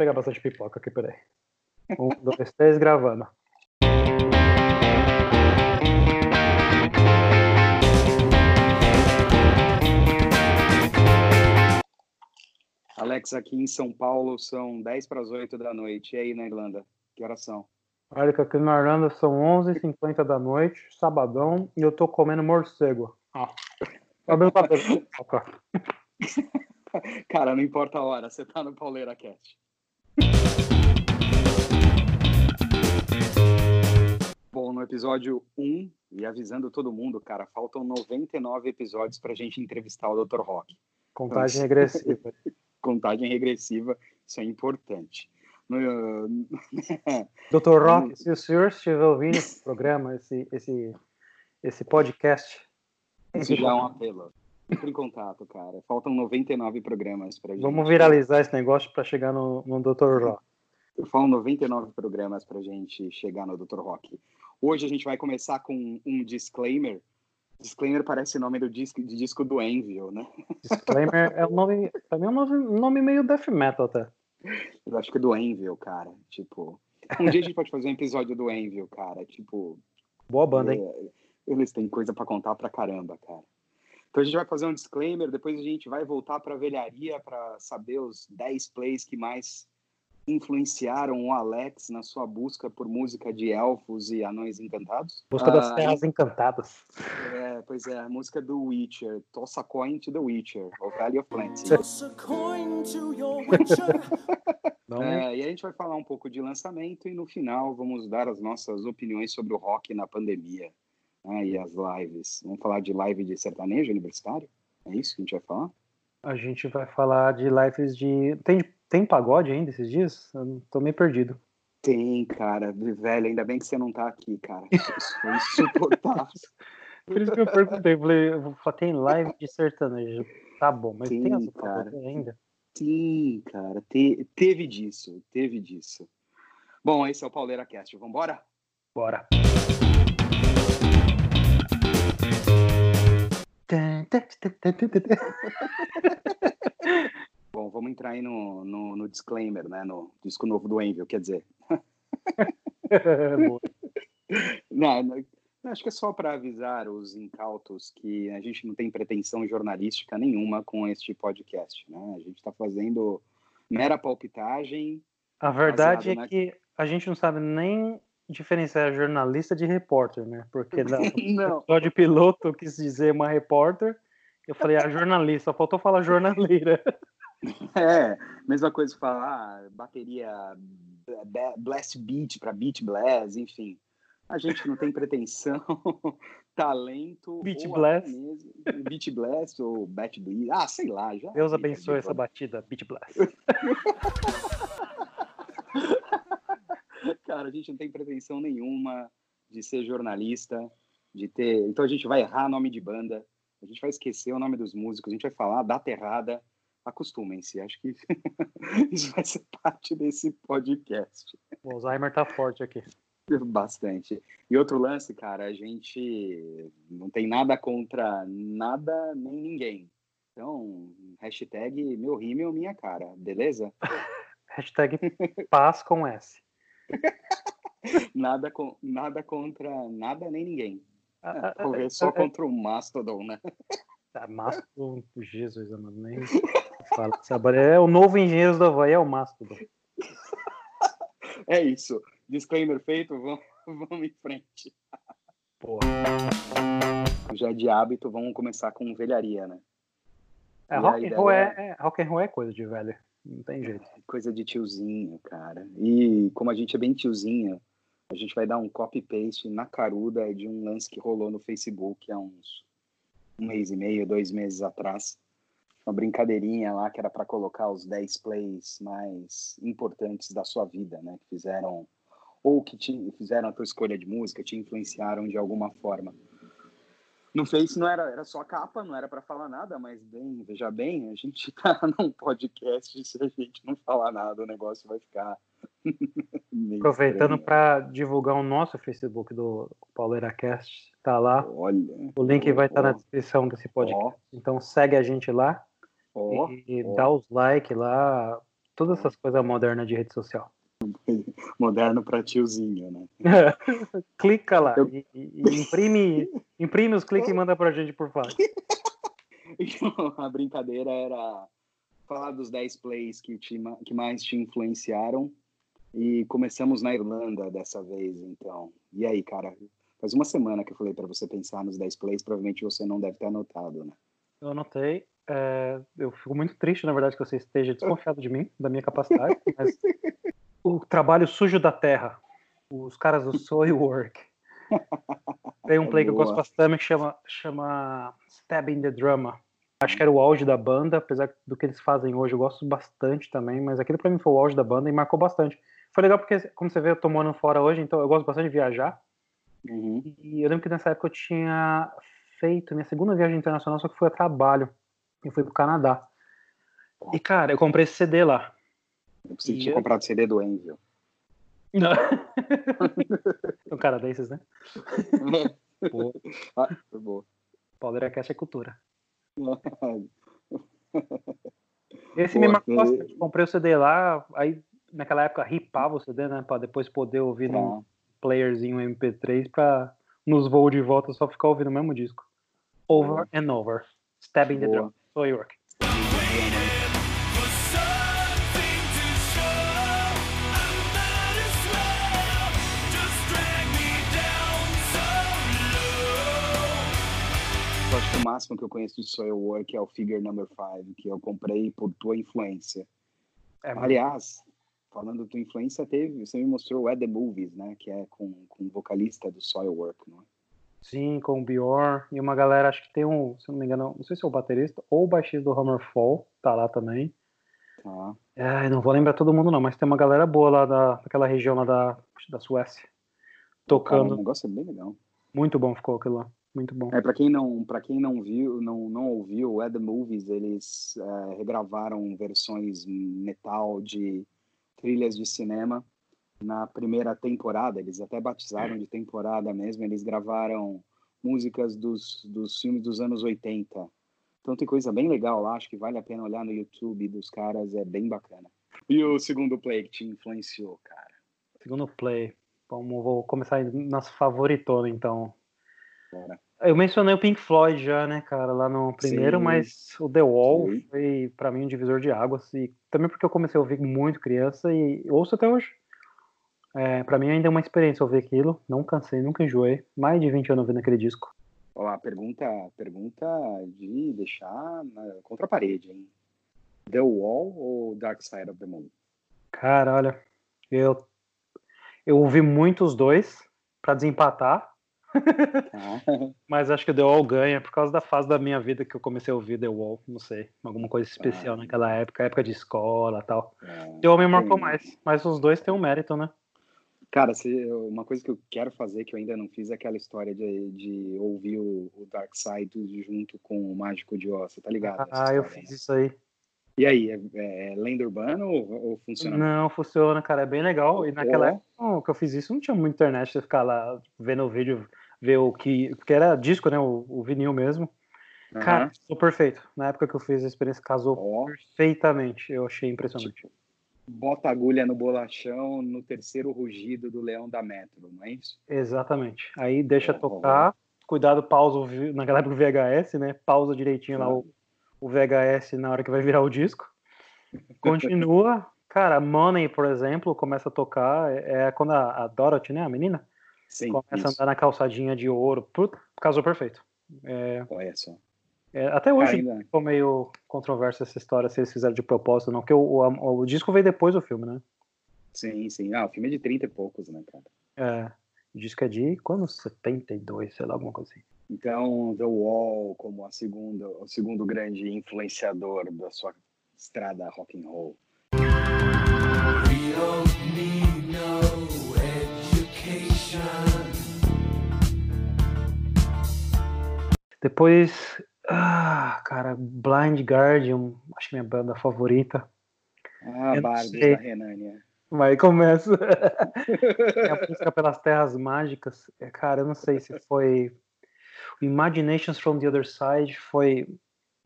pegar bastante pipoca aqui, peraí. Um, dois, três, gravando. Alex, aqui em São Paulo são 10 para as 8 da noite. E aí na Irlanda? Que horas são? Olha que aqui na Irlanda são 11h50 da noite, sabadão, e eu tô comendo morcego. Ah. Cabelo, cabelo. Cara, não importa a hora, você tá no Pauleira Cast. Bom, no episódio 1, e avisando todo mundo, cara, faltam 99 episódios pra gente entrevistar o Dr. Rock. Contagem regressiva. Contagem regressiva, isso é importante. No... Dr. Rock, se o senhor estiver ouvindo esse programa, esse, esse, esse podcast. Isso já é um apelo. Entre em contato, cara. Faltam 99 programas pra gente. Vamos viralizar esse negócio para chegar no, no Dr. Rock. Falo 99 programas pra gente chegar no Dr. Rock. Hoje a gente vai começar com um disclaimer. Disclaimer parece o nome do disco, de disco do Envil, né? Disclaimer é um nome, também é um nome, nome meio death metal até. Eu acho que é do Envil, cara. Tipo, um dia a gente pode fazer um episódio do Envil, cara. Tipo, boa banda, hein? É, eles têm coisa para contar pra caramba, cara. Então a gente vai fazer um disclaimer, depois a gente vai voltar para a velharia para saber os 10 plays que mais influenciaram o Alex na sua busca por música de elfos e anões encantados. Busca das ah, terras encantadas. É, pois é, a música do Witcher, Toss a Coin to the Witcher, o Valley of Plenty. Toss a coin to your Witcher. é, e a gente vai falar um pouco de lançamento e no final vamos dar as nossas opiniões sobre o rock na pandemia né, e as lives. Vamos falar de live de sertanejo universitário? É isso que a gente vai falar? A gente vai falar de lives de. Tem, tem pagode ainda esses dias? Eu tô meio perdido. Tem, cara. Velho, ainda bem que você não tá aqui, cara. Isso foi insuportável. Por isso que eu perguntei. Falei, tem live de sertanejo. Tá bom, mas tem, tem essa cara, ainda? Sim, cara. Te, teve disso. Teve disso. Bom, esse é o Pauleira Cast. Vambora? Bora. Bom, vamos entrar aí no, no, no, disclaimer, né? No disco novo do Envil, quer dizer. não, não, acho que é só para avisar os incautos que a gente não tem pretensão jornalística nenhuma com este podcast, né? A gente está fazendo mera palpitagem. A verdade é na... que a gente não sabe nem diferenciar jornalista de repórter, né? Porque no episódio piloto eu quis dizer uma repórter, eu falei a ah, jornalista, só faltou falar jornaleira. É, mesma coisa falar ah, bateria Blast Beat para Beat Blast, enfim. A gente não tem pretensão, talento. Beat Blast. Mesmo, Beat Blast ou Bat Bleed. Ah, sei lá. Já Deus abençoe essa batida, Beat Blast. Cara, a gente não tem pretensão nenhuma de ser jornalista, de ter. Então a gente vai errar nome de banda, a gente vai esquecer o nome dos músicos, a gente vai falar data errada. Acostumem-se, acho que isso vai ser parte desse podcast. O Alzheimer tá forte aqui. Bastante. E outro lance, cara, a gente não tem nada contra nada nem ninguém. Então, hashtag meu rímel, minha cara, beleza? hashtag paz com S. nada, com, nada contra nada nem ninguém. Ah, ah, ah, só contra o Mastodon, né? Ah, Mastodon, Jesus, amado, nem fala. É o novo engenheiro da Havaí, é o Mastodon. É isso. Disclaimer feito, vamos, vamos em frente. Porra. Já de hábito, vamos começar com velharia, né? É, rock, and roll é, é, rock and roll é coisa de velho. Não tem jeito. É coisa de tiozinho, cara. E como a gente é bem tiozinho, a gente vai dar um copy-paste na caruda de um lance que rolou no Facebook há uns um mês e meio, dois meses atrás. Uma brincadeirinha lá que era para colocar os 10 plays mais importantes da sua vida, né? Que fizeram, ou que te, fizeram a tua escolha de música, te influenciaram de alguma forma. No Face não era, era só capa, não era para falar nada, mas bem, veja bem, a gente tá num podcast, se a gente não falar nada, o negócio vai ficar. Aproveitando para divulgar o nosso Facebook do Pauleira Cast, tá lá. Olha. O link vai estar tá na descrição desse podcast. Então segue a gente lá. e, e dá os like lá, todas essas coisas modernas de rede social. Moderno para tiozinho, né? Clica lá eu... e, e, imprime, imprime os cliques e manda pra gente por favor. a brincadeira era falar dos 10 plays que, te, que mais te influenciaram. E começamos na Irlanda dessa vez, então. E aí, cara? Faz uma semana que eu falei para você pensar nos 10 plays, provavelmente você não deve ter anotado, né? Eu anotei. É, eu fico muito triste, na verdade, que você esteja desconfiado de mim, da minha capacidade, mas o trabalho sujo da terra, os caras do Work. Tem um play que eu gosto bastante que chama, chama Stabbing the Drama. Acho que era o auge da banda, apesar do que eles fazem hoje, eu gosto bastante também, mas aquele pra mim foi o auge da banda e marcou bastante. Foi legal porque, como você vê, eu tô morando fora hoje, então eu gosto bastante de viajar. Uhum. E eu lembro que nessa época eu tinha feito minha segunda viagem internacional, só que foi a trabalho. Eu fui pro Canadá. E, cara, eu comprei esse CD lá. Eu que tinha comprado CD do Envio. Não. São canadenses, né? boa. Ah, foi boa. Podercast é cultura. Esse Boa, me marcou bastante. Comprei o CD lá, aí naquela época ripava o CD, né? Pra depois poder ouvir tá. no playerzinho MP3 pra nos voos de volta só ficar ouvindo o mesmo disco. Over and over. Stabbing Boa. the drum. So York. O máximo que eu conheço de Soil Work é o Figure Number 5, que eu comprei por tua influência. É, Aliás, falando da tua influência, teve, você me mostrou o At The Movies, né? Que é com, com o vocalista do Soil Work, não é? Sim, com o Bjorn e uma galera, acho que tem um, se não me engano, não sei se é o baterista ou o baixista do Hammerfall, tá lá também. Tá. É, não vou lembrar todo mundo não, mas tem uma galera boa lá da, daquela região lá da, da Suécia. Tocando. Cara, o negócio é bem legal. Muito bom ficou aquilo lá. Muito bom. É, para quem não para quem não viu, não, não ouviu, é The Movies, eles é, regravaram versões metal de trilhas de cinema na primeira temporada. Eles até batizaram de temporada mesmo. Eles gravaram músicas dos, dos filmes dos anos 80. Então tem coisa bem legal lá, acho que vale a pena olhar no YouTube dos caras, é bem bacana. E o segundo play que te influenciou, cara? Segundo play. Vamos, vou começar nosso favoritona, então. Eu mencionei o Pink Floyd já, né, cara, lá no primeiro, Sim. mas o The Wall Sim. foi para mim um divisor de águas e também porque eu comecei a ouvir muito criança e ouço até hoje. É, para mim ainda é uma experiência ouvir aquilo, não cansei, nunca enjoei. Mais de 20 anos ouvindo aquele disco. Ó, pergunta, pergunta de deixar na, contra a parede, hein? The Wall ou Dark Side of the Moon? Cara, olha, eu eu ouvi muito os dois para desempatar, Mas acho que The Wall ganha por causa da fase da minha vida que eu comecei a ouvir The Wall, não sei, alguma coisa especial ah, naquela época, época de escola tal. É, The Wall me marcou mais, mas os dois têm um mérito, né? Cara, se, uma coisa que eu quero fazer que eu ainda não fiz é aquela história de, de ouvir o, o Dark Side junto com o Mágico de Oz, tá ligado? Ah, eu fiz né? isso aí. E aí, é, é lenda urbana ou, ou, funciona? Não, funciona, cara, é bem legal. E naquela época que eu fiz isso, não tinha muita internet, você ficar lá vendo o vídeo ver o que. Porque era disco, né? O, o vinil mesmo. Uhum. Cara, ficou perfeito. Na época que eu fiz a experiência, casou oh. perfeitamente. Eu achei impressionante. Tipo, bota agulha no bolachão no terceiro rugido do leão da Metro, não é isso? Exatamente. Aí deixa oh. tocar. Cuidado, pausa naquela época o VHS, né? Pausa direitinho lá o, o VHS na hora que vai virar o disco. Continua. Cara, Money, por exemplo, começa a tocar. É, é quando a, a Dorothy, né? A menina? Sim, começa isso. a andar na calçadinha de ouro. Puta, casou perfeito. É, Olha só. É, até hoje Ainda. ficou meio controverso essa história, se eles fizeram de propósito ou não, porque o, o, o, disco veio depois do filme, né? Sim, sim. Ah, o filme é de 30 e poucos, né, cara? É. O disco é de quando? 72, sei lá, alguma coisa assim. Então, The Wall como a segunda, o segundo grande influenciador da sua estrada rock and roll. We don't need no Depois, ah, cara, Blind Guardian, acho que minha banda favorita. Ah, Bardos da Renânia. Mas começa. a música pelas Terras Mágicas. É, cara, eu não sei se foi. Imaginations from the Other Side foi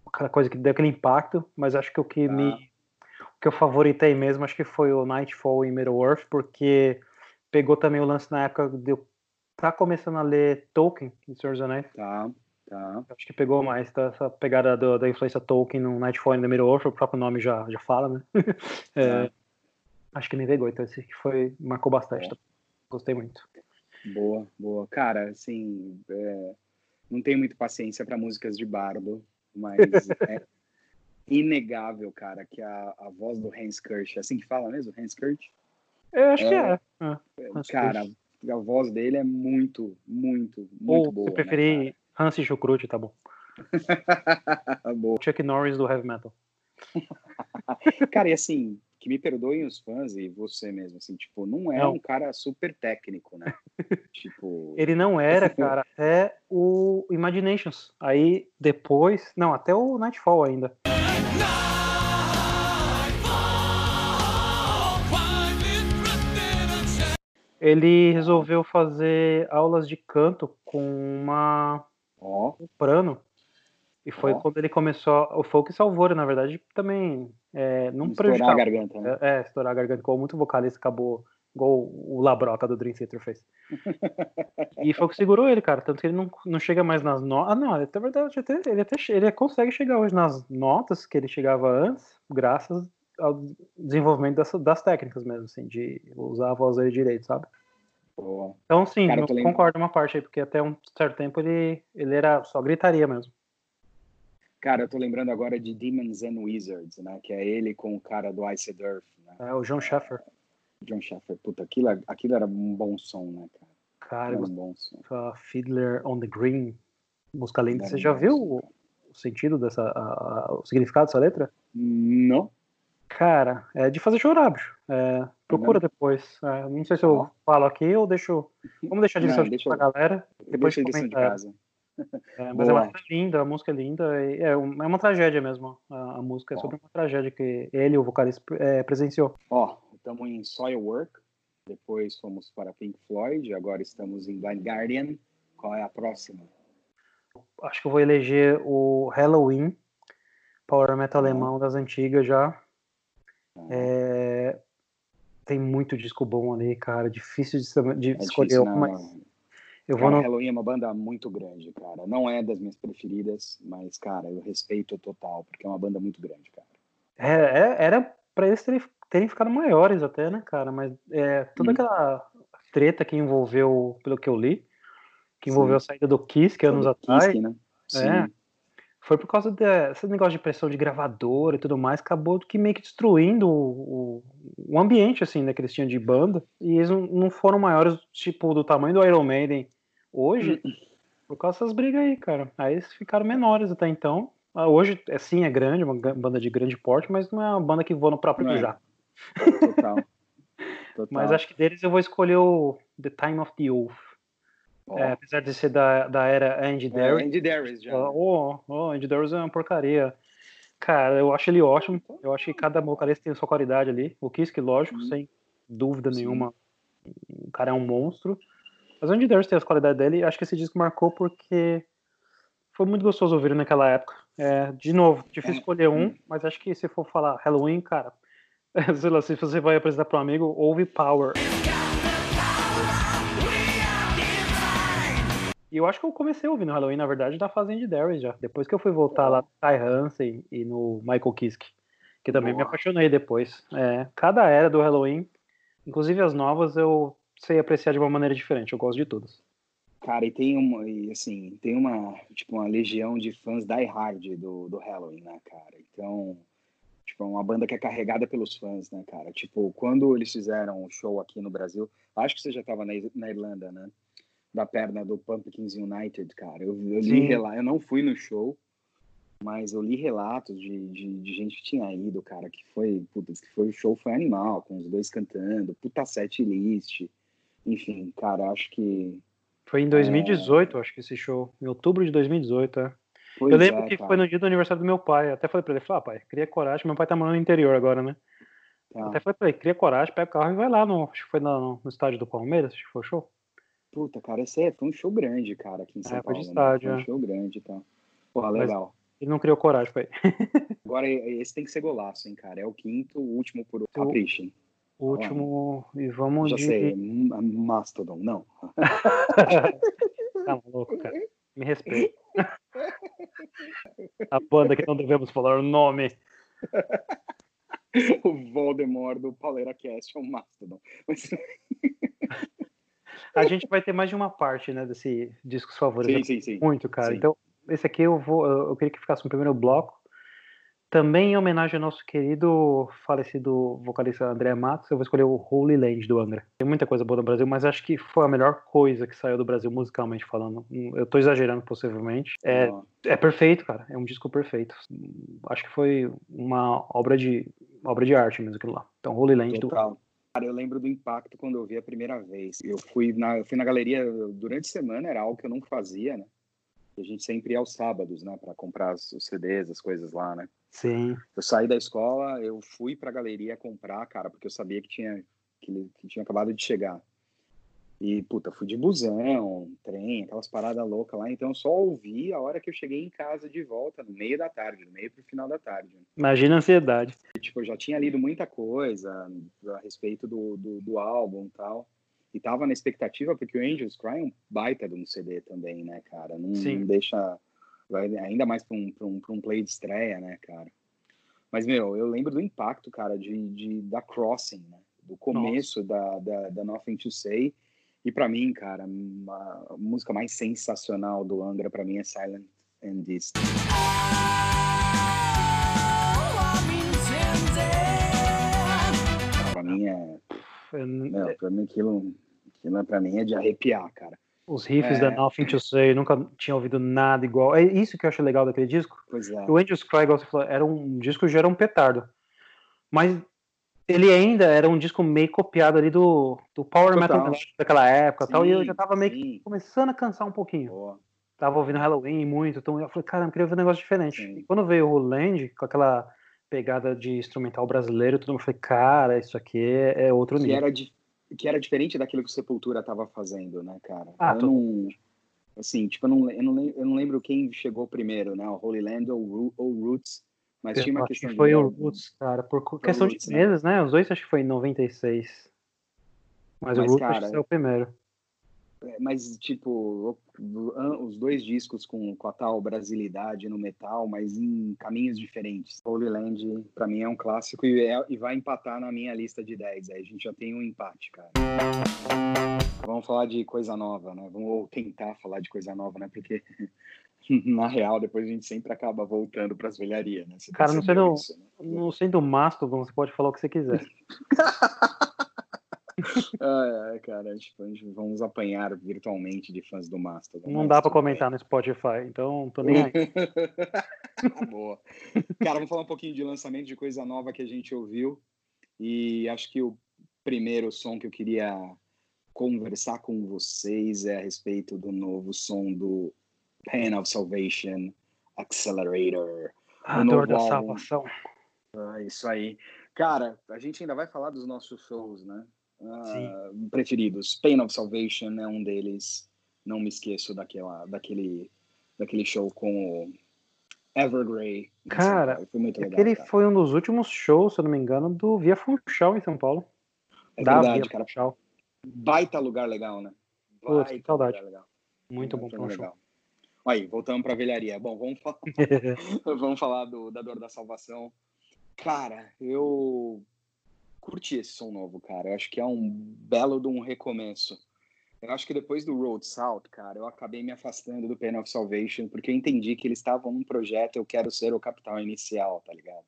aquela coisa que deu aquele impacto, mas acho que o que ah. me. que eu favoritei mesmo, acho que foi o Nightfall em Middle-earth, porque pegou também o lance na época de eu tá começando a ler Tolkien em Senhor dos Anéis. Tá, tá. Acho que pegou mais tá, essa pegada do, da influência Tolkien no Nightfall e no Middle-earth, o próprio nome já, já fala, né? é, acho que me pegou, então esse que foi, marcou bastante. Tá? Gostei muito. Boa, boa. Cara, assim, é, não tenho muita paciência para músicas de bardo, mas é inegável, cara, que a, a voz do Hans Kirsch, é assim que fala mesmo, Hans Kirsch? Eu acho é, que é. é. Cara, a voz dele é muito, muito, muito Ou, boa. Se né, preferir né, Hans Chucrute, tá bom. boa. Chuck Norris do Heavy Metal. cara, e assim, que me perdoem os fãs e você mesmo, assim, tipo, não é não. um cara super técnico, né? tipo. Ele não era, cara, até o Imaginations. Aí depois. Não, até o Nightfall ainda. Ele resolveu fazer aulas de canto com uma oh. um prano. E foi oh. quando ele começou. O folk salvou, na verdade, também é, não Estourar a garganta. Né? É, é, estourar a garganta, como muito vocalista acabou, igual o Labroca do Dream Theater fez. e foi o que segurou ele, cara. Tanto que ele não, não chega mais nas notas. Ah, não, até verdade, até, ele até ele consegue chegar hoje nas notas que ele chegava antes, graças ao desenvolvimento das, das técnicas mesmo, assim, de usar a voz dele direito, sabe? Boa. Então, sim, Cara, eu concordo uma parte aí, porque até um certo tempo ele, ele era só gritaria mesmo. Cara, eu tô lembrando agora de Demons and Wizards, né? Que é ele com o cara do Ice Earth, né? É, o John Sheffer. John Sheffer. Puta, aquilo, aquilo era um bom som, né, cara? Cara, um bom som. Fiddler on the Green, música linda. Você já viu o, o, sentido dessa, a, a, o significado dessa letra? Não. Cara, é de fazer chorar, bicho. É, procura uhum. depois. É, não sei se eu falo aqui ou deixo. Vamos deixar de lição de pra galera. Depois deixa de casa. É, mas Boa. é uma música linda, a música é linda. É, é uma tragédia mesmo. A, a música é sobre uma tragédia que ele, o vocalista, é, presenciou. Ó, estamos em Soilwork, depois fomos para Pink Floyd, agora estamos em Guardian. Qual é a próxima? Acho que eu vou eleger o Halloween, Power Metal alemão das antigas já. É, tem muito disco bom ali, cara. Difícil de, de é escolher difícil, uma. Eu vou cara, no... Halloween é uma banda muito grande, cara. Não é das minhas preferidas, mas, cara, eu respeito total, porque é uma banda muito grande, cara. É, é, era para eles terem, terem, ficado maiores até, né, cara? Mas é, toda hum. aquela treta que envolveu, pelo que eu li, que envolveu Sim. a saída do Kiss, que anos atrás. Kiss, né? É, foi por causa desse negócio de pressão de gravador e tudo mais, acabou que meio que destruindo o, o, ambiente, assim, né, que eles tinham de banda, e eles não, foram maiores, tipo, do tamanho do Iron Maiden hoje, hum. por causa dessas brigas aí, cara. Aí eles ficaram menores até então. Ah, hoje, é, sim, é grande, uma banda de grande porte, mas não é uma banda que voa no próprio é. jato. Total. Total. Mas acho que deles eu vou escolher o The Time of the Wolf. Oh. É, apesar de ser da, da era Andy Darius. É, Andy Darius já. Oh, oh, Andy Darius é uma porcaria. Cara, eu acho ele ótimo. Eu acho que cada vocalista tem a sua qualidade ali. O Kiss, lógico, uhum. sem dúvida Sim. nenhuma, o cara é um monstro. Mas o Andy Darius tem as qualidades dele. Acho que esse disco marcou porque foi muito gostoso ouvir naquela época. É, de novo, difícil é. escolher um, mas acho que se for falar Halloween, cara, sei lá, se você vai apresentar para um amigo, ouve Power. E eu acho que eu comecei ouvindo Halloween, na verdade, da Fazenda de Darius já. Depois que eu fui voltar lá no Ty Hansen e no Michael Kiske, que também Boa. me apaixonei depois. É, cada era do Halloween, inclusive as novas, eu sei apreciar de uma maneira diferente. Eu gosto de todas. Cara, e tem uma, e assim, tem uma, tipo, uma legião de fãs die hard do, do Halloween, né, cara? Então, tipo, é uma banda que é carregada pelos fãs, né, cara? Tipo, quando eles fizeram um show aqui no Brasil, acho que você já estava na, na Irlanda, né? Da perna do Pumpkins United, cara. Eu, eu li relatos, eu não fui no show, mas eu li relatos de, de, de, gente que tinha ido, cara, que foi, putz, que foi o show foi animal, com os dois cantando, puta set list, enfim, cara, acho que foi em 2018, é... acho que esse show, em outubro de 2018, é. Pois eu lembro é, que cara. foi no dia do aniversário do meu pai. Até falei pra ele, falei, ah, pai, cria coragem. Meu pai tá morando no interior agora, né? Tá. Até falei pra ele, cria coragem, pega o carro e vai lá no. Acho que foi no, no estádio do Palmeiras, acho que foi o show. Puta, cara, esse é, foi um show grande, cara, aqui em São é, Paulo. Foi de estádio, né? Foi um é. show grande e tá. tal. Legal. Mas Ele não criou coragem pra ir. Agora, esse tem que ser golaço, hein, cara. É o quinto, o último por Capricho. O último, e vamos Já de... sei, Mastodon, não. tá maluco, cara. Me respeita. A banda que não devemos falar o nome. o Voldemort do Pauleira Cast é o Mastodon. Mas... A gente vai ter mais de uma parte, né, desse discos favoritos. Sim, sim, sim. Muito, cara. Sim. Então, esse aqui eu vou. Eu queria que ficasse no primeiro bloco. Também em homenagem ao nosso querido falecido vocalista André Matos, eu vou escolher o Holy Land do Angra. Tem muita coisa boa no Brasil, mas acho que foi a melhor coisa que saiu do Brasil musicalmente falando. Eu tô exagerando possivelmente. É, é perfeito, cara. É um disco perfeito. Acho que foi uma obra de obra de arte mesmo aquilo lá. Então, Holy Land do Total. Cara, eu lembro do impacto quando eu vi a primeira vez. Eu fui na, eu fui na galeria durante a semana, era algo que eu não fazia, né? A gente sempre ia aos sábados, né, para comprar os CDs, as coisas lá, né? Sim. Eu saí da escola, eu fui pra galeria comprar, cara, porque eu sabia que tinha que, que tinha acabado de chegar. E, puta, fui de busão, trem, aquelas paradas loucas lá. Então, eu só ouvi a hora que eu cheguei em casa de volta, no meio da tarde, no meio pro final da tarde. Imagina a ansiedade. E, tipo, eu já tinha lido muita coisa a respeito do, do, do álbum e tal. E tava na expectativa, porque o Angels Cry é um baita de um CD também, né, cara? Não, não deixa. vai- Ainda mais pra um, pra, um, pra um play de estreia, né, cara? Mas, meu, eu lembro do impacto, cara, de, de, da Crossing, né? Do começo da, da, da Nothing to Say. E pra mim, cara, a música mais sensacional do Angra, pra mim, é Silent and Distant. Pra mim é. Meu, pra mim aquilo, aquilo pra mim é de arrepiar, cara. Os riffs É. da Nothing to Say, eu nunca tinha ouvido nada igual. É isso que eu acho legal daquele disco. Pois é. O Angels Cry, igual você falou, era um disco que já era um petardo. Mas ele ainda era um disco meio copiado ali do, do Power Total. Metal daquela época e tal, e eu Sim, já tava meio que sim. começando a cansar um pouquinho. Boa. Tava ouvindo Halloween muito, então eu falei, caramba, eu queria ouvir um negócio diferente. Sim. E quando veio o Land, com aquela pegada de instrumental brasileiro, todo mundo falei, cara, isso aqui é, outro Que nível. era, di- que era diferente daquilo que o Sepultura tava fazendo, né, cara? Ah, eu tô- não. Assim, tipo, eu não, eu, não, eu não lembro quem chegou primeiro, né? O Holy Land ou, ou Roots. Mas tinha uma acho questão que de- foi o Roots, cara, por o questão Roots, de né? meses, né? Os dois acho que foi em 96. Mas, o Mas, Roots acho cara, que saiu primeiro. É, Mas, tipo, o- os dois discos com, com a tal brasilidade no metal, mas em caminhos diferentes. Holy Land, pra mim, é um clássico e, é- e vai empatar na minha lista de 10. Aí a gente já tem um empate, cara. Vamos falar de coisa nova, né? Vamos ou tentar falar de coisa nova, né? Porque, na real, depois a gente sempre acaba voltando pras velharias, né? Você Cara, não sendo- isso, né? Não sendo Mastodon, você pode falar o que você quiser. Ah, é, cara, tipo, a gente vamos apanhar virtualmente de fãs do Mastodon. Não dá bem. comentar no Spotify, então tô nem aí. Boa. Cara, vamos falar um pouquinho de lançamento de coisa nova que a gente ouviu. E acho que o primeiro som que eu queria conversar com vocês é a respeito do novo som do Pen of Salvation Accelerator. A dor da álbum. salvação. Ah, isso aí. Cara, a gente ainda vai falar dos nossos shows, né? Ah, preferidos. Pain of Salvation é um deles. Não me esqueço daquela, daquele, daquele show com o Evergrey. Cara, foi muito legal. Aquele cara. foi um dos últimos shows, se eu não me engano, do Via Funchal em São Paulo. É da verdade, Via cara. Funchal. Baita lugar legal, né? Putz, que Baita saudade. legal. Muito bom Foi pra um show. legal. Aí, voltamos pra velharia. Bom, vamos falar, vamos falar do, da Dor da Salvação. Cara, eu curti esse som novo, cara. Eu acho que é um belo de um recomeço. Eu acho que depois do Road South, cara, eu acabei me afastando do Pain of Salvation, porque eu entendi que eles estavam num projeto Eu Quero Ser o Capital Inicial, tá ligado?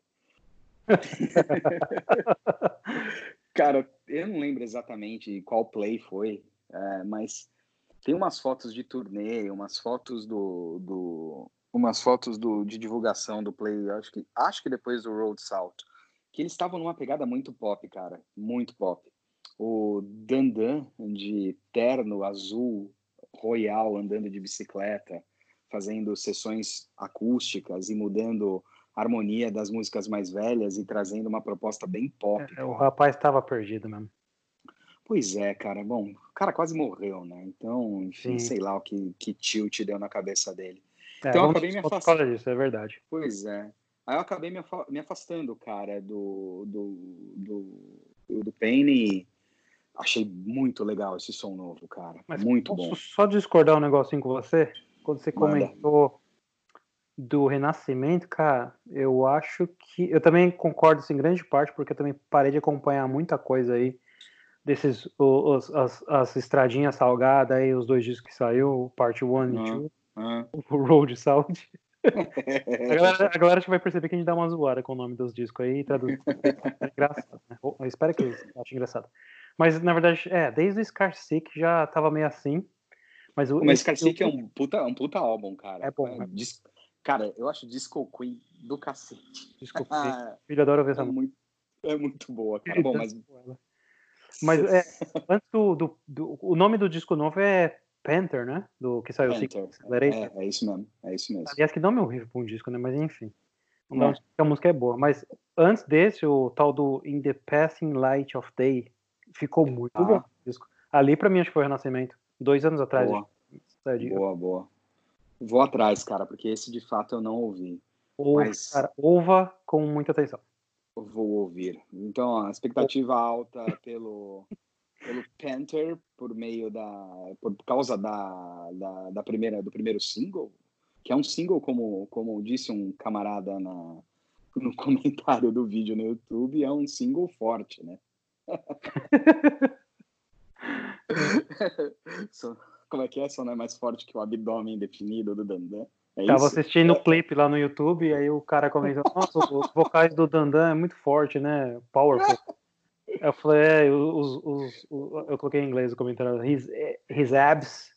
Cara, eu não lembro exatamente qual play foi, é, mas tem umas fotos de turnê, umas fotos do, do umas fotos do, de divulgação do play, acho que acho que depois do Road South, que eles estavam numa pegada muito pop, cara, muito pop. O Dandan de terno azul royal andando de bicicleta, fazendo sessões acústicas e mudando a harmonia das músicas mais velhas e trazendo uma proposta bem pop. É, o rapaz estava perdido mesmo. Pois é, cara. Bom, o cara quase morreu, né? Então, enfim, Sim. sei lá o que, que tilt deu na cabeça dele. É, então eu acabei me afastando. disso, é verdade. Pois é. Aí eu acabei me afastando, cara, do, do, do, do e achei muito legal esse som novo, cara. Mas muito bom. Só discordar um negocinho com você? Quando você comentou do Renascimento, cara, eu acho que. Eu também concordo em grande parte, porque eu também parei de acompanhar muita coisa aí desses. Os, as, as estradinhas salgadas aí, os dois discos que saiu, parte 1 e 2, uhum. o Road Sound. a, galera, a galera vai perceber que a gente dá uma zoada com o nome dos discos aí e traduz. É engraçado, né? Eu espero que eles achem engraçado. Mas, na verdade, é, desde o Scar Sick já tava meio assim. Mas o mas Scar Sick é um puta, um puta álbum, cara. É bom. É, é dis... Cara, eu acho Disco Queen do cacete. Disco Queen. Filho adora ver essa é muito, é muito boa, cara. Bom, mas... Mas é, antes do, do, do, O nome do disco novo é Panther, né? Do que saiu Panther. É, é isso mesmo. É isso mesmo. Aliás, que nome horrível pra um disco, né? Mas enfim. Não é. a música é boa. Mas antes desse, o tal do In the Passing Light of Day ficou muito ah. bom. Disco. Ali, pra mim, acho que foi o Renascimento. Dois anos atrás. Boa, boa. boa. Vou atrás, cara, porque esse de fato eu não ouvi. Ouva, Mas... cara, ouva com muita atenção. Vou ouvir. Então, a expectativa alta pelo, pelo Panther por meio da. por causa da, da, da, primeira, do primeiro single, que é um single, como, como disse um camarada na, no comentário do vídeo no YouTube, é um single forte, né? como é que é? Só não é mais forte que o abdômen definido do Dandan. É Tava isso? assistindo o clipe lá no YouTube e aí o cara comentou, nossa, os vocais do Dandan é muito forte, né? Powerful. Eu falei, é, os, os, os, eu coloquei em inglês o comentário, his, his abs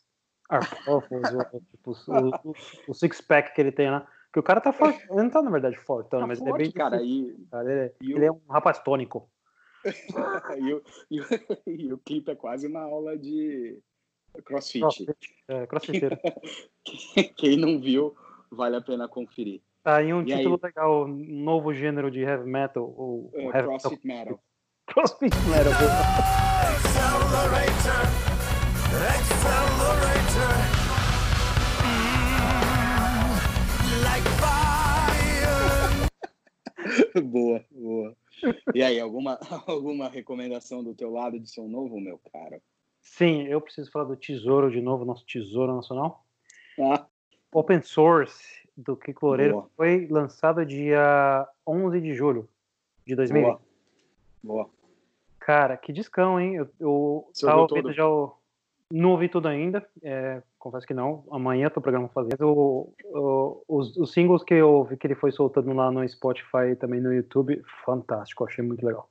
are powerful, tipo, o, o, six-pack que ele tem lá. Que o cara tá forte, ele não tá na verdade fortão, tá mas forte, ele é bem cara, e, cara, ele, é, ele é um rapaz tônico. e, o, e, o, e o clipe é quase uma aula de crossfit. crossfit. É, crossfiteiro. Quem não viu, vale a pena conferir. Tá aí um e título aí? legal, um novo gênero de heavy metal. Ou, uh, heavy crossfit metal. metal. Crossfit metal. Accelerator, accelerator. Mm, like fire. boa, boa. E aí, alguma, alguma recomendação do teu lado de som novo, meu cara? Sim, eu preciso falar do Tesouro de novo, nosso Tesouro Nacional. Ah. Open Source do Kiko Loureiro Boa. foi lançado dia 11 de julho de 2020. Boa. Boa. Cara, que discão, hein? Eu, eu tava ouvindo já o... Não ouvi tudo ainda, é, confesso que não. Amanhã tô programando fazer. O, o, os, os singles que eu vi que ele foi soltando lá no Spotify e também no YouTube, fantástico, achei muito legal.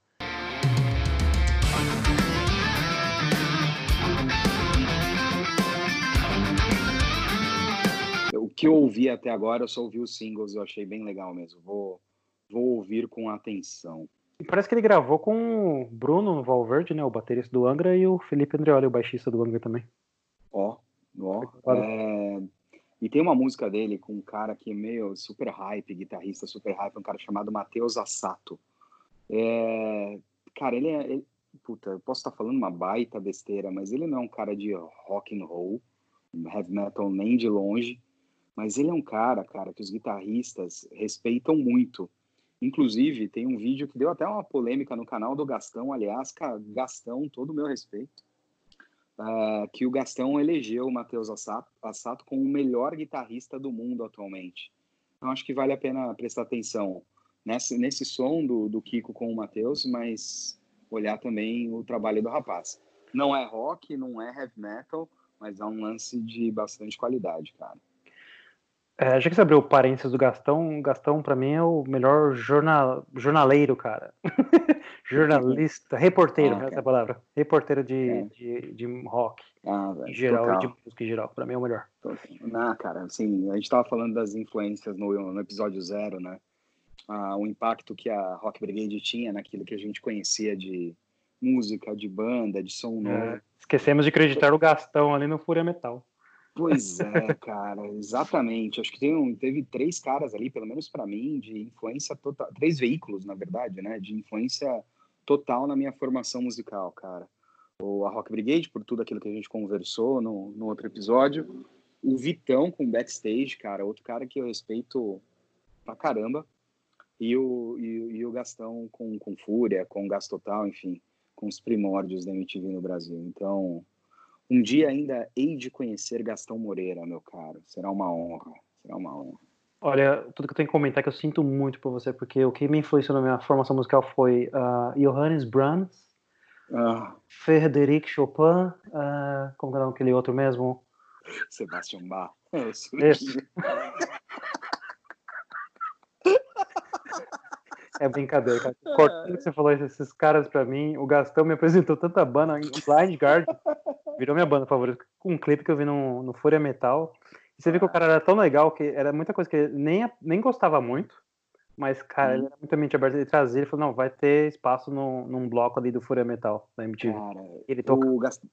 Que eu ouvi até agora, eu só ouvi os singles, eu achei bem legal mesmo. Vou, vou ouvir com atenção. Parece que ele gravou com o Bruno Valverde, né, o baterista do Angra, e o Felipe Andreoli, o baixista do Angra também. Ó, ó. É... E tem uma música dele com um cara que é meio super hype, guitarrista super hype, um cara chamado Matheus Assato. É... Cara, ele é. Ele... Puta, eu posso estar falando uma baita besteira, mas ele não é um cara de rock and roll, heavy metal nem de longe. Mas ele é um cara, cara, que os guitarristas respeitam muito. Inclusive, tem um vídeo que deu até uma polêmica no canal do Gastão, aliás, Gastão, todo o meu respeito, uh, que o Gastão elegeu o Matheus Assato, Assato como o melhor guitarrista do mundo atualmente. Então, acho que vale a pena prestar atenção nesse, nesse som do, do Kiko com o Matheus, mas olhar também o trabalho do rapaz. Não é rock, não é heavy metal, mas é um lance de bastante qualidade, cara. É, já que você abriu parênteses do Gastão, Gastão para mim é o melhor jornal, jornaleiro, cara. Jornalista, reporteiro, ah, essa é a palavra. Reporteiro de, é. de, de, rock ah, em geral total. e de música em geral. Para mim é o melhor. Não, cara, assim, a gente tava falando das influências no, no episódio zero, né? Ah, o impacto que a Rock Brigade tinha naquilo que a gente conhecia de música, de banda, de som é. novo. Esquecemos de acreditar o Gastão ali no Fúria Metal. Pois é, cara, exatamente. Acho que tem um, teve três caras ali, pelo menos para mim, de influência total, três veículos, na verdade, né, de influência total na minha formação musical, cara. O a Rock Brigade, por tudo aquilo que a gente conversou no, no outro episódio, o Vitão com backstage, cara, outro cara que eu respeito pra caramba. E o, e, e o Gastão com, com Fúria, com Gas Total, enfim, com os primórdios da MTV no Brasil. Então, um dia ainda hei de conhecer Gastão Moreira, meu caro. Será uma honra, será uma honra. Olha, tudo que eu tenho que comentar é que eu sinto muito por você, porque o que me influenciou na minha formação musical foi uh, Johannes Brahms, Ah, Frederic Chopin, uh, como era aquele outro mesmo? Sebastian Bach. É, isso. É brincadeira, cara. Cortando que você falou esses caras pra mim, o Gastão me apresentou tanta banda, o Blind Guard virou minha banda favorita, com um clipe que eu vi no, no Fúria Metal. E você vê que o cara era tão legal que era muita coisa que ele nem, nem gostava muito, mas, cara, ele era muito mente aberta. Ele trazia, ele falou, não, vai ter espaço no, num bloco ali do Fúria Metal, da MTV. Cara, Ele toca. o, Gastão,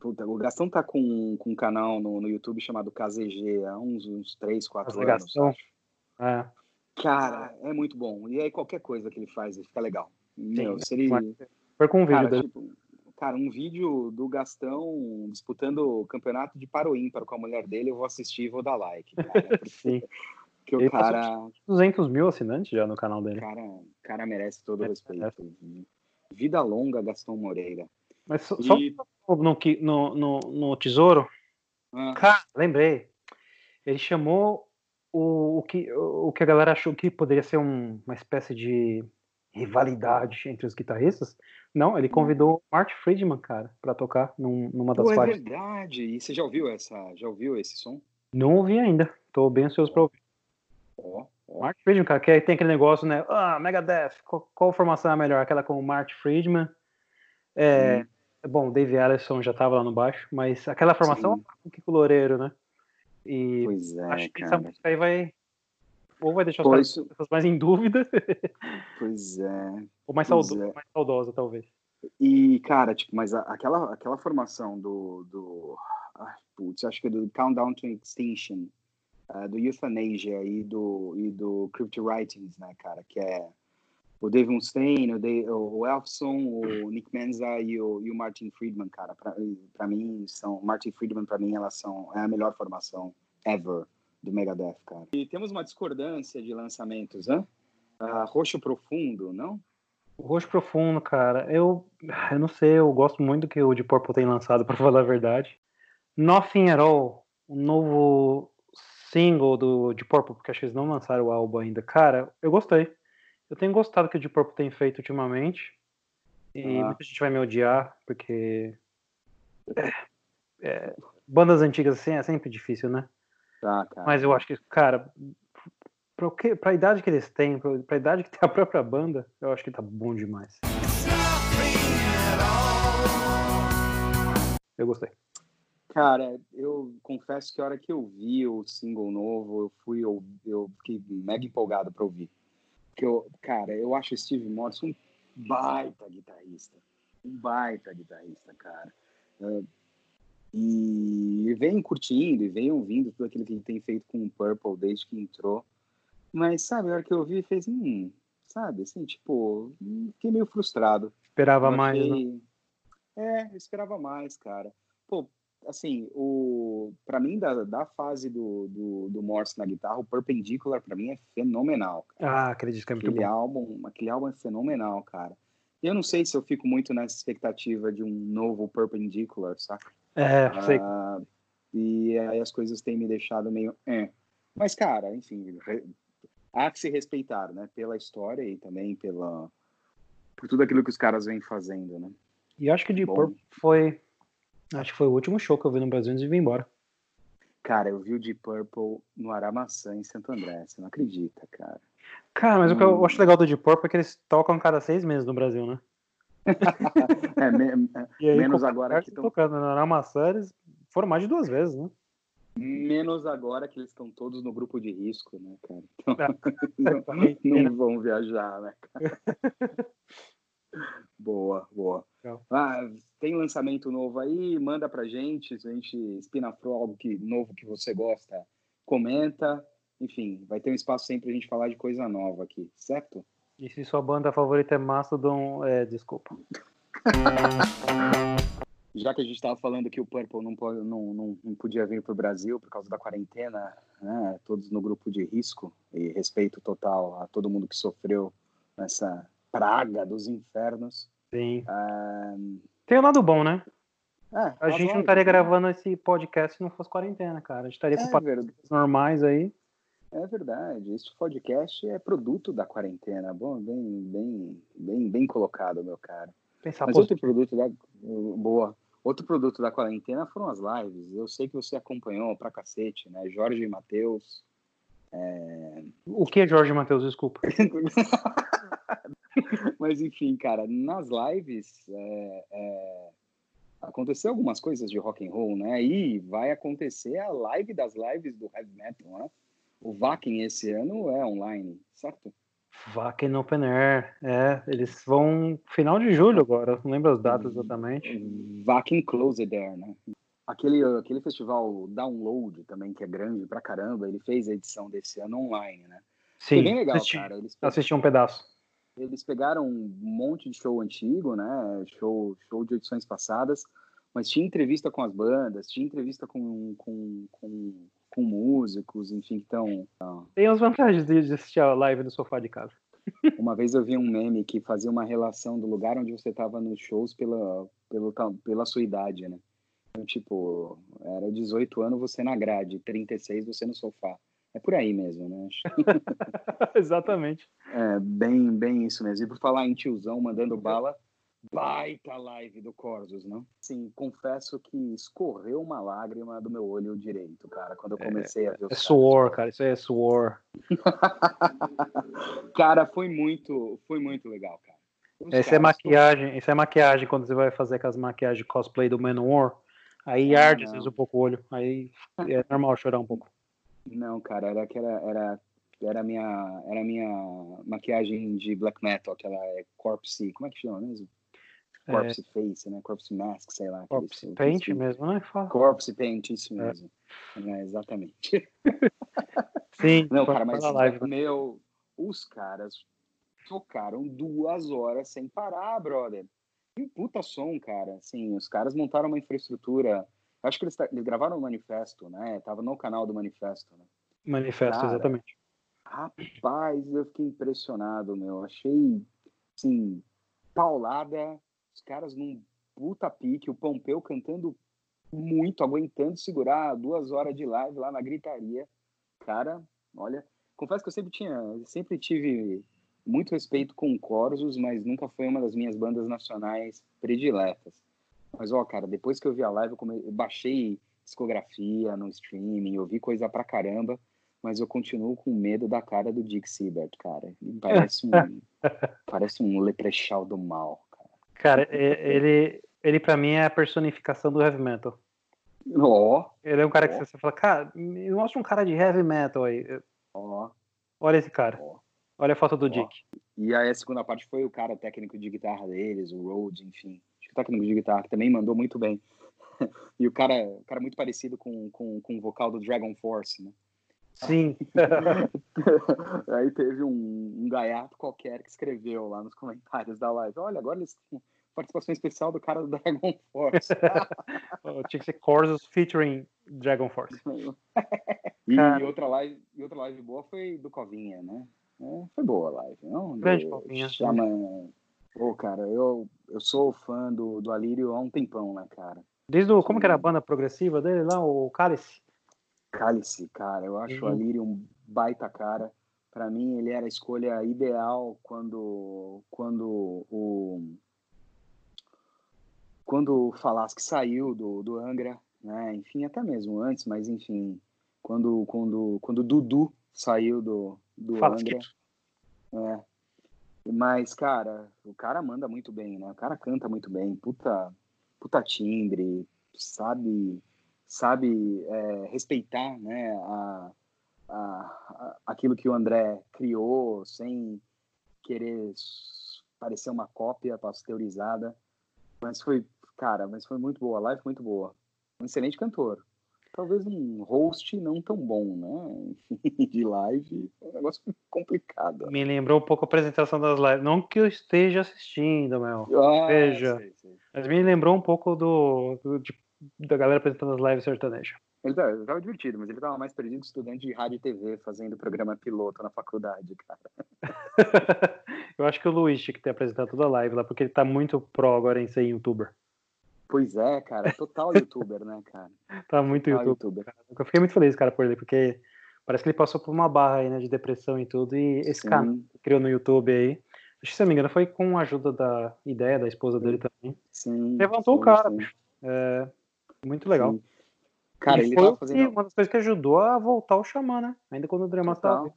puta, o Gastão tá com, com um canal no, no YouTube chamado KZG há uns, uns 3, 4 Fazer anos. Gastão. acho. É, Cara, é muito bom. E aí qualquer coisa que ele faz, ele fica legal. Meu, se ele, mas foi com um vídeo cara, tipo, cara, um vídeo do Gastão disputando o campeonato de paro ímpar com a mulher dele, eu vou assistir e vou dar like, cara. Sim. Porque o cara, 200 mil assinantes já no canal dele. cara, cara merece todo o É, respeito. Vida longa, Gastão Moreira. Mas só, só E- no, que- no, no, no Tesouro, Ah, Cara, lembrei. Ele chamou o, o, que, o que a galera achou que poderia ser um- uma espécie de rivalidade entre os guitarristas. Não, ele convidou o Mark Friedman, cara, pra tocar num- numa das pô, é faixas. verdade. E você já ouviu essa? Já ouviu esse som? Não ouvi ainda. Tô bem ansioso pra ouvir. Ó, ó. Mark Friedman, cara, que aí tem aquele negócio, né? Ah, Megadeth, qual, qual formação é a melhor? Aquela com o Mark Friedman. É, Bom, o Dave Allison já tava lá no baixo, mas aquela formação Sim. é o Kiko Loureiro, né? E Pois é, acho que essa cara. música aí vai. Ou vai deixar isso- as pessoas mais em dúvida, Pois é. ou mais, Pois é. mais saudosa, talvez. E, cara, tipo, mas aquela, aquela formação do. do ai, putz, acho que é do Countdown to Extinction, ah, do Euthanasia e do, e do Crypt Writings, né, cara? Que é o Dave Mustaine, o, Dave, o Elfson, o Nick Menza e o, e o Martin Friedman, cara. Pra, pra mim, são. Martin Friedman, pra mim, elas são. É a melhor formação ever do Megadeth, cara. E temos uma discordância de lançamentos, né? Ah, Roxo Profundo, não? O Roxo Profundo, cara, eu, eu não sei, eu gosto muito do que o de Purple tem lançado, pra falar a verdade. Nothing at All, o novo single do de Purple, porque acho que eles não lançaram o álbum ainda. Cara, eu gostei. Eu tenho gostado do que o de Purple tem feito ultimamente. E Ah. muita gente vai me odiar, porque. é, é, bandas antigas assim é sempre difícil, né? Tá, cara. Mas eu acho que, cara, pra, que, pra idade que eles têm, pra, pra idade que tem a própria banda, eu acho que tá bom demais. Eu gostei. Cara, eu confesso que a hora que eu vi o single novo, eu fui, eu, eu fiquei mega empolgado pra ouvir. Porque eu, cara, eu acho Steve Morrison um baita guitarrista. Um baita guitarrista, cara. É, e venho curtindo e venho ouvindo tudo aquilo que ele tem feito com o Purple desde que entrou. Mas, sabe, a hora que eu vi, fez, hum, sabe, assim, tipo, fiquei meio frustrado. Esperava mais, né? É, eu esperava mais, cara. Pô, assim, o para mim da, da fase do, do, do Morse na guitarra, o Perpendicular pra mim é fenomenal. Cara. Ah, aquele disco é muito Aquele bom. álbum, aquele álbum é fenomenal, cara. Eu não sei se eu fico muito nessa expectativa de um novo Perpendicular, saca? É, sei. Ah, e aí as coisas têm me deixado meio. É. Mas, cara, enfim, re- há que se respeitar, né? Pela história e também pela. Por tudo aquilo que os caras vêm fazendo, né? E acho que de bom. Purple foi. Acho que foi o último show que eu vi no Brasil antes de vir embora. Cara, eu vi o Deep Purple no Aramaçã, em Santo André. Você não acredita, cara. Cara, mas o que eu Hum. acho legal do Deep Purple é que eles tocam cada seis meses no Brasil, né? É, me- aí, Menos agora que eles tão- tocando. Na Aramaçã, eles foram mais de duas vezes, né? menos agora que eles estão todos no grupo de risco, né, cara? Então, É, também, não, né? não vão viajar, né, cara? boa, boa. Ah, tem lançamento novo aí, manda pra gente, se a gente espinafrou algo que, novo que você gosta, comenta. Enfim, vai ter um espaço sempre pra gente falar de coisa nova aqui, certo? E se sua banda favorita é Mastodon, é, desculpa. já que a gente estava falando que o Purple não, pode, não, não, não podia vir para o Brasil por causa da quarentena, né, todos no grupo de risco, e respeito total a todo mundo que sofreu nessa praga dos infernos. Sim. Tem um lado bom, né? É, a gente não estaria gravando esse podcast se não fosse quarentena, cara. A gente estaria é, com verdade. normais aí. É verdade. Esse podcast é produto da quarentena. Bom, bem, bem, bem, bem colocado, meu cara. Pensar Mas outro produto da boa, outro produto da quarentena foram as lives. Eu sei que você acompanhou pra cacete, né? Jorge e Matheus. É... O que é Jorge e Matheus? Desculpa. Mas enfim, cara, nas lives é, é, aconteceu algumas coisas de rock and roll, né? E vai acontecer a live das lives do heavy metal, né? O Vakin esse ano é online, certo? Vakin Open Air, é, eles vão final de julho agora, não lembro as datas exatamente. Vakin Closed Air, né? Aquele, aquele festival Download também, que é grande pra caramba, ele fez a edição desse ano online, né? Sim, Foi bem legal, assisti, cara. Eles assisti um pedaço. Eles pegaram um monte de show antigo, né? Show, show de edições passadas, mas tinha entrevista com as bandas, tinha entrevista com, com, com com músicos, enfim, então. Tem as vantagens de assistir a live no sofá de casa. Uma vez eu vi um meme que fazia uma relação do lugar onde você estava nos shows pela, pelo, pela sua idade, né? Então, tipo, era 18 anos você na grade, 36 você no sofá. É por aí mesmo, né? Exatamente. É, bem, bem isso mesmo. E por falar em tiozão mandando bala, baita live do Corsos, não? Sim, confesso que escorreu uma lágrima do meu olho direito, cara, quando eu é, comecei é, a ver os É suor, cara, isso aí é suor. cara, foi muito, foi muito legal, cara. Essa é maquiagem, isso é maquiagem quando você vai fazer aquelas maquiagens cosplay do Manowar, aí ah, arde às vezes um pouco o olho, aí é normal chorar um pouco. Não, cara, era que era, era era minha era minha maquiagem de black metal, aquela é corpse, como é que chama mesmo? Corpse é... Face, né? Corpse Mask, sei lá. Corpse aquele, Paint aquele... mesmo, né? Fala. Corpse Paint, isso é. mesmo. É. É, exatamente. Sim. Não, cara, mas live, né? meu, os caras tocaram duas horas sem parar, brother. Que puta som, cara. Assim, os caras montaram uma infraestrutura. Acho que eles, eles gravaram o um manifesto, né? Tava no canal do manifesto, né? Manifesto, cara, exatamente. Rapaz, eu fiquei impressionado, meu. Achei, assim, paulada os caras num puta pique, o Pompeu cantando muito, aguentando segurar duas horas de live lá na gritaria. Cara, olha, confesso que eu sempre tinha, sempre tive muito respeito com Corsos, mas nunca foi uma das minhas bandas nacionais prediletas. Mas, ó, cara, depois que eu vi a live, eu, come... eu baixei discografia no streaming, eu vi coisa pra caramba, mas eu continuo com medo da cara do Dick Siebert, cara. Ele parece um, parece um leprechal do mal. Cara, ele, ele pra mim é a personificação do heavy metal. Ó. Oh, ele é um cara oh. que você fala, cara, me mostra um cara de heavy metal aí. Ó. Oh. Olha esse cara. Olha a foto do Dick. E aí a segunda parte foi o cara técnico de guitarra deles, o Rhodes, enfim. Acho que o técnico de guitarra também mandou muito bem. e o cara, o cara muito parecido com, com, com o vocal do Dragon Force, né? Sim. aí teve um, um gaiato qualquer que escreveu lá nos comentários da live. Olha, agora eles participação especial do cara do Dragon Force. Tinha que ser Corsos featuring Dragon Force. e, e, outra live, e outra live boa foi do Covinha, né? É, foi boa a live, não? Grande Covinha. Chama... Pô, cara, eu, eu sou fã do, do Alírio há um tempão, né, cara? Desde o, como que era a banda progressiva dele lá, o Cálice? Cálice, cara, eu acho uhum. o Alírio um baita cara. Para mim, ele era a escolha ideal quando, quando o quando o Falasque saiu do, do Angra, né? Enfim, até mesmo antes, mas enfim, quando quando quando o Dudu saiu do do Angra, é. Mas cara, o cara manda muito bem, né? O cara canta muito bem, puta puta timbre, sabe sabe é, respeitar né, a, a, a, aquilo que o André criou sem querer parecer uma cópia pasteurizada. Mas foi, cara, mas foi muito boa, a live foi muito boa. Um excelente cantor. talvez um host não tão bom, né? Enfim, de live, é um negócio complicado. Me lembrou um pouco a apresentação das lives. Não que eu esteja assistindo, Mel. Ah, Veja. Sei, sei. Mas me lembrou um pouco do, do de, da galera apresentando as lives sertanejas. Ele estava divertido, mas ele estava mais perdido estudante de rádio e TV, fazendo programa piloto na faculdade, cara. eu acho que o Luiz tinha que ter apresentado toda a live lá, porque ele tá muito pro agora em ser youtuber. Pois é, cara, total youtuber, né, cara? Tá muito total youtuber. youtuber. Eu fiquei muito feliz, cara, por ele, porque parece que ele passou por uma barra aí, né, de depressão e tudo, e esse Sim. que criou no YouTube aí, acho que se não me engano, foi com a ajuda da ideia da esposa dele também. Sim. Levantou sim, o cara, bicho. É, muito legal. Sim. Cara, ele, ele foi fazendo... uma das coisas que ajudou a voltar o Xamã, né? Ainda quando o Drema estava.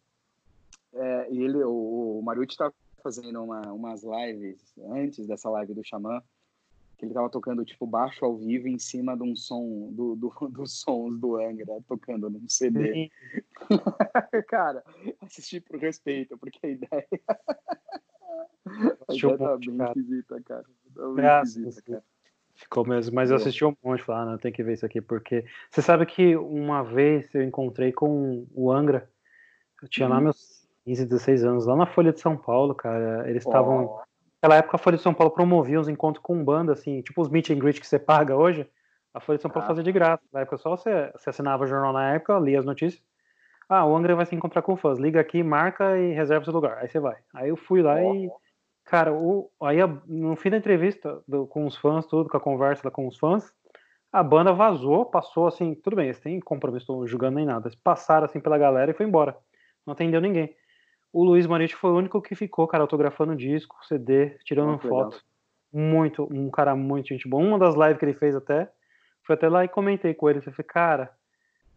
É, e ele, o, o Maruti estava fazendo uma, umas lives antes dessa live do Xamã, que ele tava tocando tipo baixo ao vivo em cima de um som do, do dos sons do Angra tocando num CD. cara, assisti por respeito, porque a ideia, a ideia tá bem cara. esquisita, cara. Tá bem esquisita, cara. Ficou mesmo, mas eu assisti um monte, ah, não, tem que ver isso aqui, porque você sabe que uma vez eu encontrei com o Angra, eu tinha hum. lá meus 15, 16 anos, lá na Folha de São Paulo, cara, eles estavam oh Naquela época a Folha de São Paulo promovia uns encontros com banda, assim, tipo os meet and greet que você paga hoje, a Folha de São Paulo ah. fazia de graça. Na época só você, você assinava o jornal na época, lia as notícias. Ah, o Angra vai se encontrar com fãs. Liga aqui, marca e reserva seu lugar. Aí você vai. Aí eu fui lá oh. e. Cara, o, aí no fim da entrevista do, com os fãs, tudo, com a conversa lá com os fãs, a banda vazou, passou assim, tudo bem, eles têm compromisso, estou julgando nem nada. Eles passaram assim pela galera e foi embora. Não atendeu ninguém. O Luiz Marite foi o único que ficou, cara, autografando disco, CD, tirando muito foto. Legal. Muito, um cara muito gente bom. Uma das lives que ele fez até, foi até lá e comentei com ele. Eu falei, cara,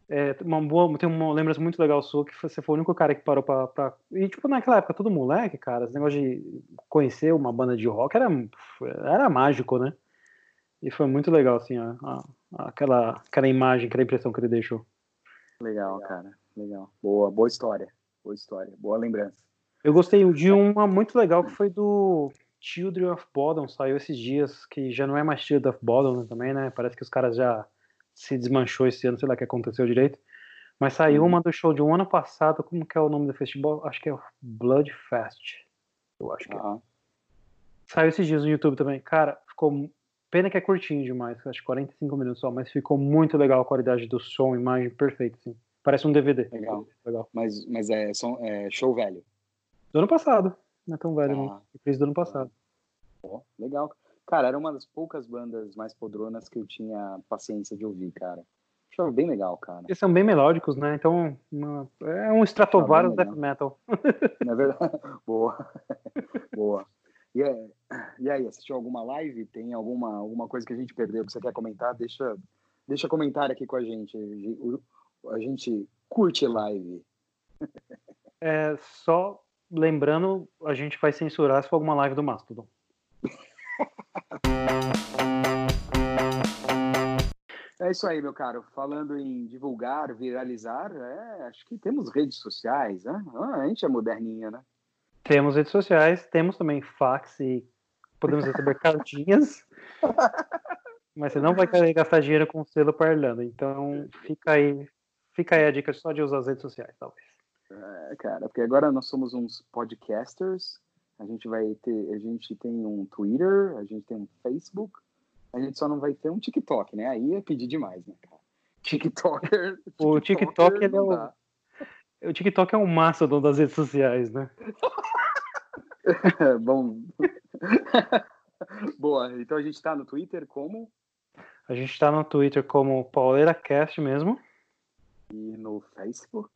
é, uma boa, tem uma lembrança muito legal sua que você foi o único cara que parou pra, pra, E, tipo, naquela época, todo moleque, cara, esse negócio de conhecer uma banda de rock era, era mágico, né? E foi muito legal, assim, a, a, aquela, aquela imagem, aquela impressão que ele deixou. Legal, legal, cara. Legal. Boa, boa história. Boa história, boa lembrança. Eu gostei de uma muito legal que foi do Children of Bodom, saiu esses dias, que já não é mais Children of Bodom também, né? Parece que os caras já se desmanchou esse ano, sei lá o que aconteceu direito. Mas saiu uhum. uma do show de um ano passado, como que é o nome do festival? Acho que é Blood Fest. Eu acho que é. Saiu esses dias no YouTube também. Cara, ficou. Pena que é curtinho demais, acho que 45 minutos só, mas ficou muito legal a qualidade do som, imagem perfeita, assim. Parece um DVD. Legal. Legal. Mas, mas é, é show velho. Do ano passado. Não é tão velho, ah. não. Fiz do ano passado. Oh, legal. Cara, era uma das poucas bandas mais podronas que eu tinha paciência de ouvir, cara. Achava bem legal, cara. Eles são bem melódicos, né? Então, uma... é um Stratovarius death metal. Não é verdade? Boa. Boa. E, é... e aí, assistiu alguma live? Tem alguma, alguma coisa que a gente perdeu que você quer comentar? Deixa, deixa comentário aqui com a gente. O, a gente curte live. É, só lembrando, a gente vai censurar se for alguma live do Mastodon. É isso aí, meu caro. Falando em divulgar, viralizar, é, acho que temos redes sociais, né? Ah, a gente é moderninha, né? Temos redes sociais, temos também fax e podemos receber cartinhas. Mas você não vai querer gastar dinheiro com selo parlando. Então fica aí Fica aí a dica só de usar as redes sociais, talvez. É, cara, porque agora nós somos uns podcasters, a gente vai ter, a gente tem um Twitter, a gente tem um Facebook, a gente só não vai ter um TikTok, né? Aí é pedir demais, né, cara? TikToker. o TikTok ele é o, o TikTok é um mastodon das redes sociais, né? Bom. Boa, então a gente está no Twitter como? A gente está no Twitter como PauleiraCast mesmo. E no Facebook?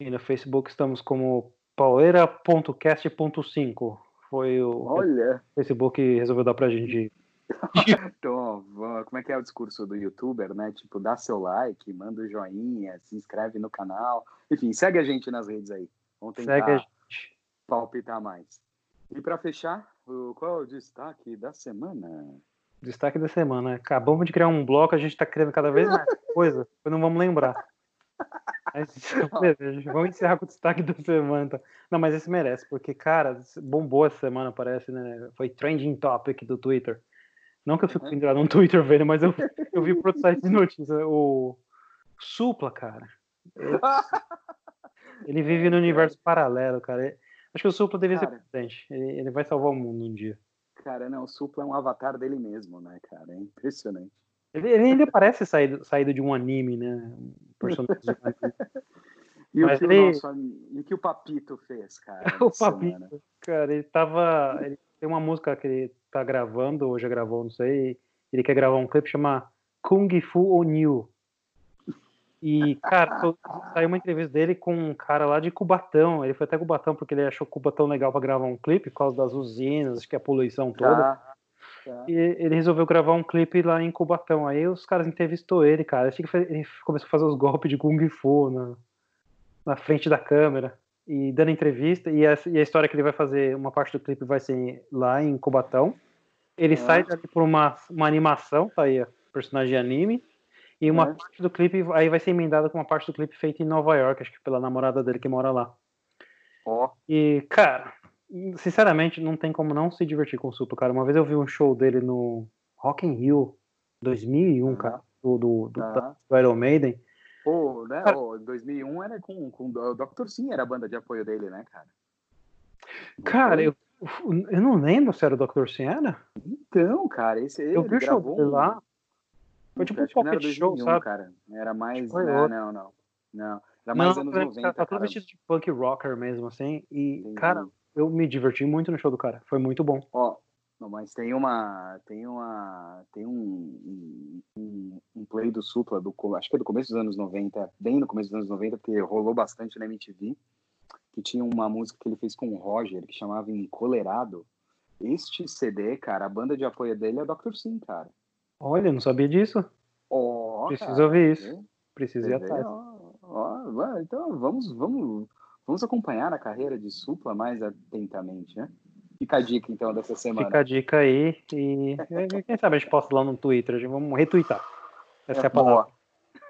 E no Facebook estamos como pauleira.cast.5. Foi o Olha. Facebook que resolveu dar pra gente. então, como é que é o discurso do youtuber, né? Tipo, dá seu like, manda o um joinha, se inscreve no canal. Enfim, segue a gente nas redes aí. Vamos tentar segue a gente. palpitar mais. E para fechar, qual é o destaque da semana? Destaque da semana. Acabamos de criar um bloco, a gente tá criando cada vez mais coisa, não vamos lembrar. Vamos encerrar com o destaque da semana. Então. Não, mas esse merece, porque, cara, bombou essa semana, parece, né? Foi trending topic do Twitter. Não que eu fico pendurado no Twitter vendo, mas eu, eu vi pro site de notícia. O, Supla, cara. Ele, ele vive no universo paralelo, cara. Acho que o Supla cara, ser presidente. Ele, ele vai salvar o mundo um dia. Cara, não, o Supla é um avatar dele mesmo, né, cara? É impressionante. Ele, ele ainda parece saído, saído de um anime, né? Um personagem. E o, que ele... o nosso, e o que o Papito fez, cara? o Papito, semana? cara, ele tava. Ele tem uma música que ele tá gravando, ou já gravou, não sei. Ele quer gravar um clipe chama Kung Fu Onil. E, cara, saiu uma entrevista dele com um cara lá de Cubatão. Ele foi até Cubatão porque ele achou Cubatão legal para gravar um clipe por causa das usinas, acho que a poluição toda. Tá, tá. E ele resolveu gravar um clipe lá em Cubatão. Aí os caras entrevistou ele, cara. Ele começou a fazer os golpes de Kung Fu na, na frente da câmera e dando entrevista. E a, e a, história que ele vai fazer, uma parte do clipe vai ser lá em Cubatão. Ele é. sai dali por uma, uma animação, tá aí, personagem de anime. E uma é. parte do clipe aí vai ser emendada com uma parte do clipe feita em Nova York, acho que pela namorada dele que mora lá. Oh. E, cara, sinceramente, não tem como não se divertir com o Suto, cara. Uma vez eu vi um show dele no Rock in Rio 2001, uhum. cara, do, do, do, do Iron Maiden. Pô, né? Cara, oh, 2001 era com, com o Dr. Sim, era a banda de apoio dele, né, cara? Cara, eu, eu não lembro se era o Dr. Sim, era? Então, cara, esse Eu vi o show dele lá. Foi tipo um pocket show, 2001, sabe? Cara. Era mais. Não, não, não, não. Era mais não, anos 90. Tá todo vestido de punk rocker mesmo, assim. E, Entendi. cara, eu me diverti muito no show do cara. Foi muito bom. Ó, não, mas tem uma. Tem uma. Tem um, um, um, play do Supla, do, acho que é do começo dos anos 90, bem no começo dos anos 90, porque rolou bastante na MTV, que tinha uma música que ele fez com o Roger, que chamava Encolerado. Este CD, cara, a banda de apoio dele é Dr. Sim, cara. Olha, não sabia disso. Oh, Preciso ouvir isso. Preciso ir atrás. então vamos, vamos, vamos acompanhar a carreira de Supla mais atentamente, né? Fica a dica, então, dessa semana. Fica a dica aí. E quem sabe a gente posta lá no Twitter. Gente vamos retweetar. Essa é, é a palavra. Boa.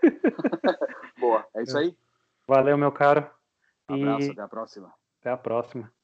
Boa. É isso aí. Valeu, meu caro. Um abraço. E... Até a próxima. Até a próxima.